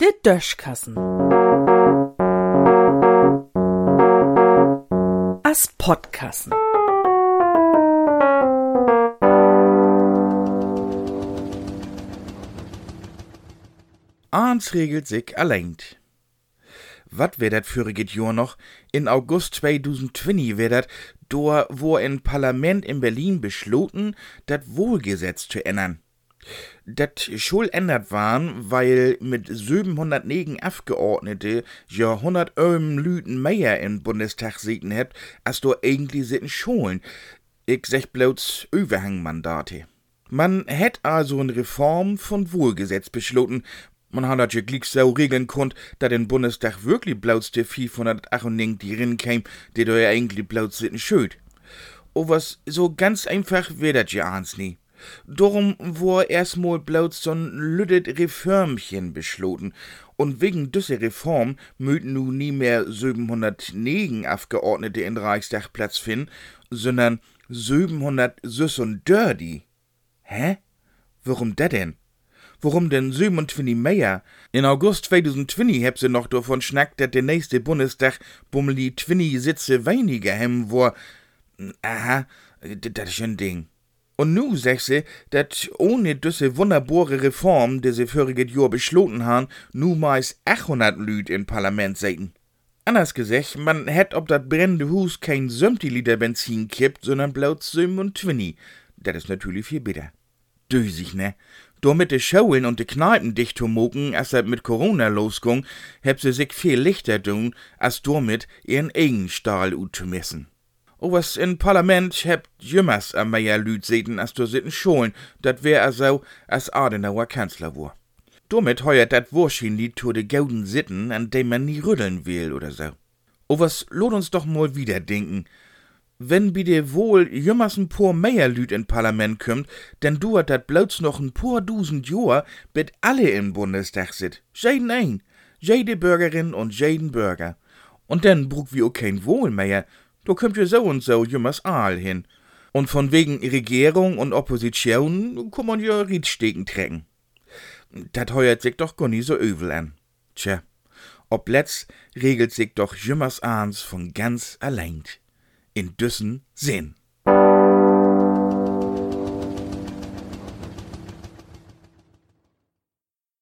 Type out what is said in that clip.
Der Döschkassen. As Podkassen. Eins regelt sich allein. Wat wär dat füriget Jahr noch? In August 2020 wär dat, do wo ein Parlament in Berlin beschloten, dat Wohlgesetz zu ändern. Dat schul ändert waren, weil mit 709 Abgeordnete ja 100 Öhm Lüten mehr im Bundestag sitzen hebt, als du eigentlich sitten Schulen. Ich sech bloß Überhangmandate. Man hätt also eine Reform von Wohlgesetz beschloten, man hat dat gleich so regeln konnt, da den Bundestag wirklich bloß der 598 die rin käm, die da ja eigentlich bloß sitten schuld. O was so ganz einfach wär dat ja ans nie. Darum war erstmal bloß so'n lüdet Reformchen beschloten. Und wegen dieser Reform möten nu nie mehr 709 Abgeordnete in Reichstag Platz finden, sondern 736. Hä? Warum dat denn? Warum denn 27 mehr? In August 2020 heb sie noch davon schnackt, dass der nächste Bundestag bummeli 20 Sitze weniger hem wo. Aha, das ist ein Ding. Und nu sech sie, dat ohne diese wunderbare Reform, die sie voriges Jahr beschloten han, nu meist 800 Lüd im Parlament säten. Anders gesagt, man hätt ob dat brennende Hus kein 70 Liter Benzin kippt, sondern bloß 27. Das ist natürlich viel bitter. Dösig, ne? Door mit de Schulen und de Kneipen dicht zu moken, als dat mit Corona losging, heb sie sich viel lichter tun, als damit ihren eigen Stahl utzumessen. O was in Parlament hebt jümmers a mehr Lüd seten, als du sitten Schulen, dat wär also, als Adenauer Kanzler war. Damit heuert dat wahrscheinlich zu de gauden Sitten, an dem man nie rütteln will oder so. O was lot uns doch mal wieder denken, wenn bi de wohl jümmers ein paar mehr Lüd in Parlament kümmt, denn duert dat bloß noch ein paar dusend Johr, bit alle im Bundestag sit. Jeden ein. Jede Bürgerin und jeden Bürger. Und dann brug wie auch kein Wohl mehr. Da kümmt ja so und so jümmers Aal hin. Und von wegen Regierung und Opposition kann man ja Riedstegen trecken. Dat heuert sich doch gar nie so übel an. Tja, ob letzt regelt sich doch jümmers ahns von ganz allein in düssen Sinn.